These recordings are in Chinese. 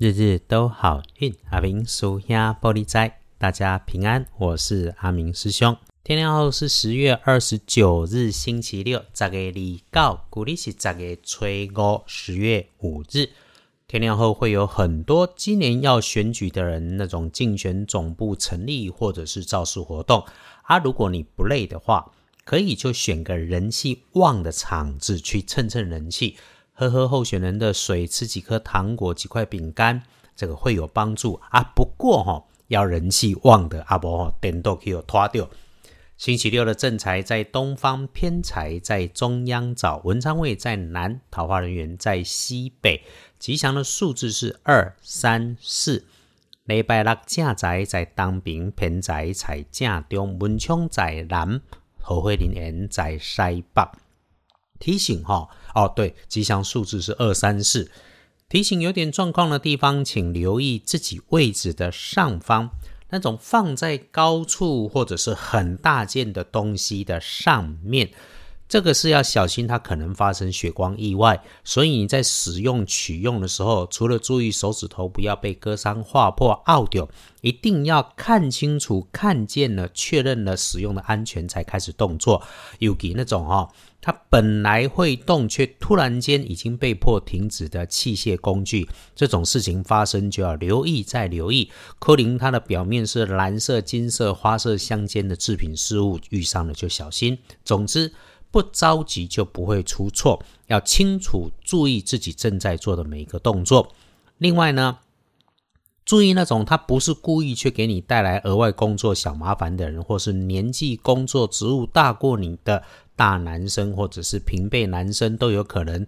日日都好运，阿明属下玻璃斋，大家平安。我是阿明师兄。天亮后是十月二十九日，星期六，十月二告，古历是十月初五，十月五日。天亮后会有很多今年要选举的人，那种竞选总部成立或者是造势活动。啊，如果你不累的话，可以就选个人气旺的场子去蹭蹭人气。喝喝候选人的水，吃几颗糖果、几块饼干，这个会有帮助啊。不过哈，要人气旺的阿伯哈，点都可以拖掉。星期六的正财在东方，偏财在中央找，文昌位在南，桃花人员在西北。吉祥的数字是二、三、四。礼拜六正财在东边，偏财在正中，文昌在南，桃花人缘在西北。提醒哈哦，对，吉祥数字是二三四。提醒有点状况的地方，请留意自己位置的上方，那种放在高处或者是很大件的东西的上面，这个是要小心，它可能发生血光意外。所以你在使用取用的时候，除了注意手指头不要被割伤、划破、凹掉，一定要看清楚、看见了、确认了使用的安全才开始动作。尤其那种哈。它本来会动，却突然间已经被迫停止的器械工具，这种事情发生就要留意再留意。柯林它的表面是蓝色、金色、花色相间的制品事物，遇上了就小心。总之，不着急就不会出错，要清楚注意自己正在做的每一个动作。另外呢，注意那种他不是故意却给你带来额外工作小麻烦的人，或是年纪、工作、职务大过你的。大男生或者是平辈男生都有可能，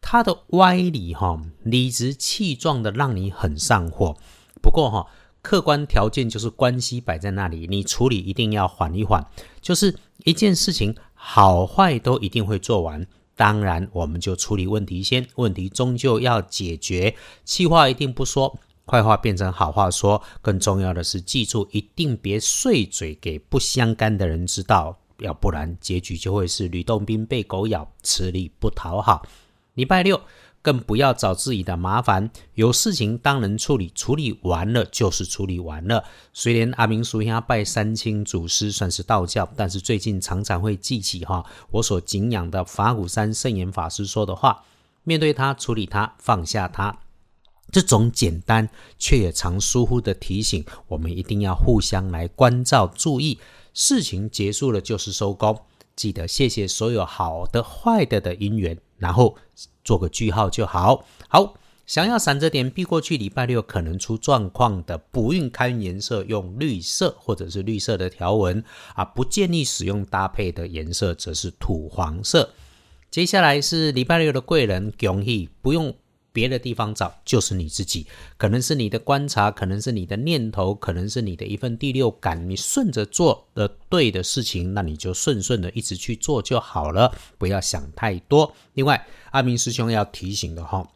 他的歪理哈，理直气壮的让你很上火。不过哈，客观条件就是关系摆在那里，你处理一定要缓一缓。就是一件事情好坏都一定会做完，当然我们就处理问题先，问题终究要解决。气话一定不说，坏话变成好话说。更重要的是，记住一定别碎嘴给不相干的人知道。要不然，结局就会是吕洞宾被狗咬，吃力不讨好。礼拜六更不要找自己的麻烦，有事情当人处理，处理完了就是处理完了。虽然阿明叔家拜三清祖师算是道教，但是最近常常会记起哈我所敬仰的法鼓山圣严法师说的话：面对他，处理他，放下他。这种简单却也常疏忽的提醒，我们一定要互相来关照、注意。事情结束了就是收工，记得谢谢所有好的、坏的的因缘，然后做个句号就好。好，想要闪着点避过去，礼拜六可能出状况的不运开运颜色用绿色或者是绿色的条纹啊，不建议使用搭配的颜色则是土黄色。接下来是礼拜六的贵人，恭喜不用。别的地方找就是你自己，可能是你的观察，可能是你的念头，可能是你的一份第六感。你顺着做的对的事情，那你就顺顺的一直去做就好了，不要想太多。另外，阿明师兄要提醒的哈，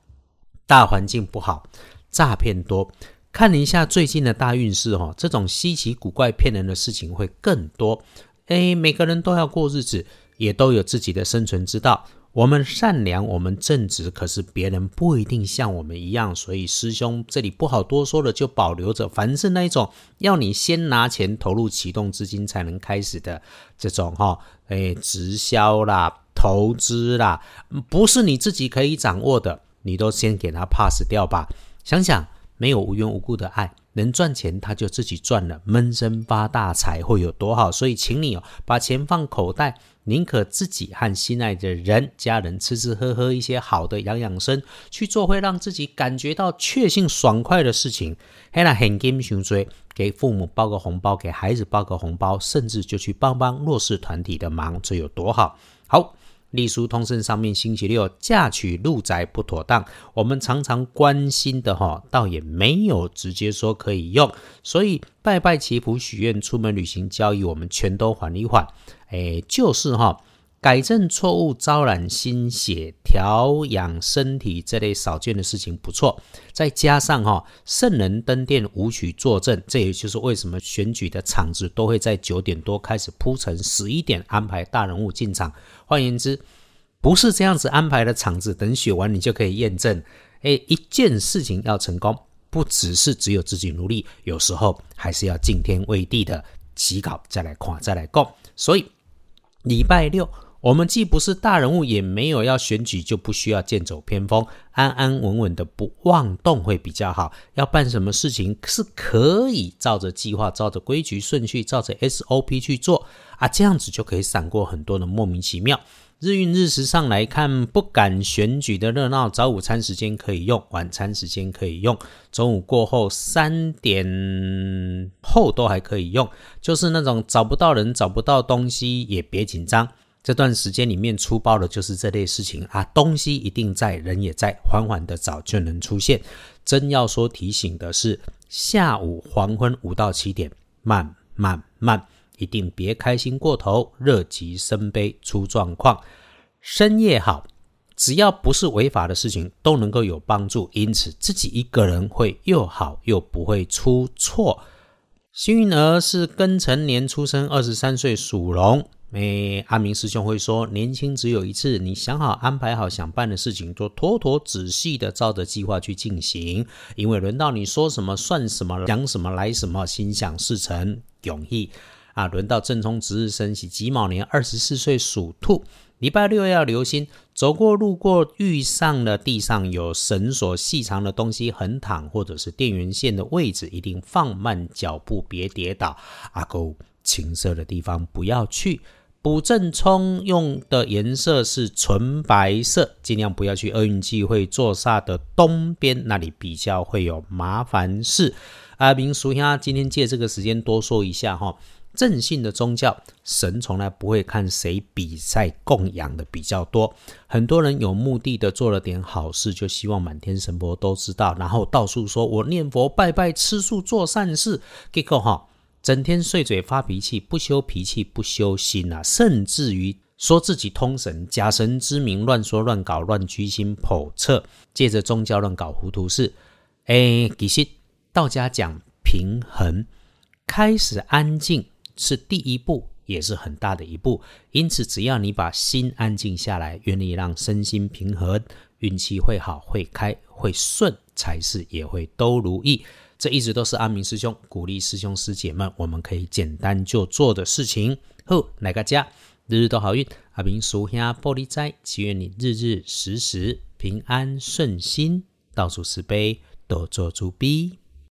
大环境不好，诈骗多，看一下最近的大运势哈，这种稀奇古怪骗人的事情会更多。诶，每个人都要过日子，也都有自己的生存之道。我们善良，我们正直，可是别人不一定像我们一样，所以师兄这里不好多说了，就保留着。凡是那一种要你先拿钱投入启动资金才能开始的这种哈，哎，直销啦、投资啦，不是你自己可以掌握的，你都先给他 pass 掉吧。想想没有无缘无故的爱，能赚钱他就自己赚了，闷声发大财会有多好？所以请你哦，把钱放口袋。宁可自己和心爱的人、家人吃吃喝喝一些好的养养生，去做会让自己感觉到确信爽快的事情。嘿啦，很金熊追，给父母包个红包，给孩子包个红包，甚至就去帮帮弱势团体的忙，这有多好？好。隶书通胜上面星期六嫁娶入宅不妥当，我们常常关心的哈，倒也没有直接说可以用，所以拜拜祈福许愿、出门旅行交易，我们全都缓一缓。哎，就是哈。改正错误、招揽心血、调养身体这类少见的事情不错，再加上哈圣人登殿舞曲坐镇，这也就是为什么选举的场子都会在九点多开始铺陈，十一点安排大人物进场。换言之，不是这样子安排的场子，等选完你就可以验证。诶，一件事情要成功，不只是只有自己努力，有时候还是要敬天畏地的起稿再来看，再来供。所以礼拜六。我们既不是大人物，也没有要选举，就不需要剑走偏锋，安安稳稳的不妄动会比较好。要办什么事情是可以照着计划、照着规矩顺序、照着 SOP 去做啊，这样子就可以闪过很多的莫名其妙。日运日时上来看，不敢选举的热闹，早午餐时间可以用，晚餐时间可以用，中午过后三点后都还可以用，就是那种找不到人、找不到东西也别紧张。这段时间里面出包的就是这类事情啊，东西一定在，人也在，缓缓的早就能出现。真要说提醒的是，下午黄昏五到七点，慢慢慢，一定别开心过头，乐极生悲出状况。深夜好，只要不是违法的事情，都能够有帮助。因此自己一个人会又好又不会出错。幸运儿是庚辰年出生，二十三岁属龙。哎，阿明师兄会说，年轻只有一次，你想好安排好想办的事情，就妥妥仔细的照着计划去进行。因为轮到你说什么算什么，讲什么来什么，心想事成，容易啊！轮到正冲值日生喜己卯年二十四岁属兔，礼拜六要留心，走过路过遇上了地上有绳索细长的东西横躺，或者是电源线的位置，一定放慢脚步，别跌倒。阿勾青色的地方不要去。补正冲用的颜色是纯白色，尽量不要去厄运忌会坐煞的东边，那里比较会有麻烦事。阿明叔兄今天借这个时间多说一下哈，正信的宗教神从来不会看谁比赛供养的比较多，很多人有目的的做了点好事，就希望满天神佛都知道，然后到处说我念佛拜拜吃素做善事，结果哈。整天碎嘴发脾气，不修脾气，不修心啊！甚至于说自己通神，假神之名乱说乱搞，乱居心叵测，借着宗教乱搞糊涂事。哎，其实道家讲平衡，开始安静是第一步，也是很大的一步。因此，只要你把心安静下来，愿意让身心平衡，运气会好，会开，会顺，财事也会都如意。这一直都是阿明师兄鼓励师兄师姐们，我们可以简单就做的事情。好，来个家，日日都好运。阿明叔兄玻璃斋，祈愿你日日时时平安顺心，到处慈悲，多做主逼。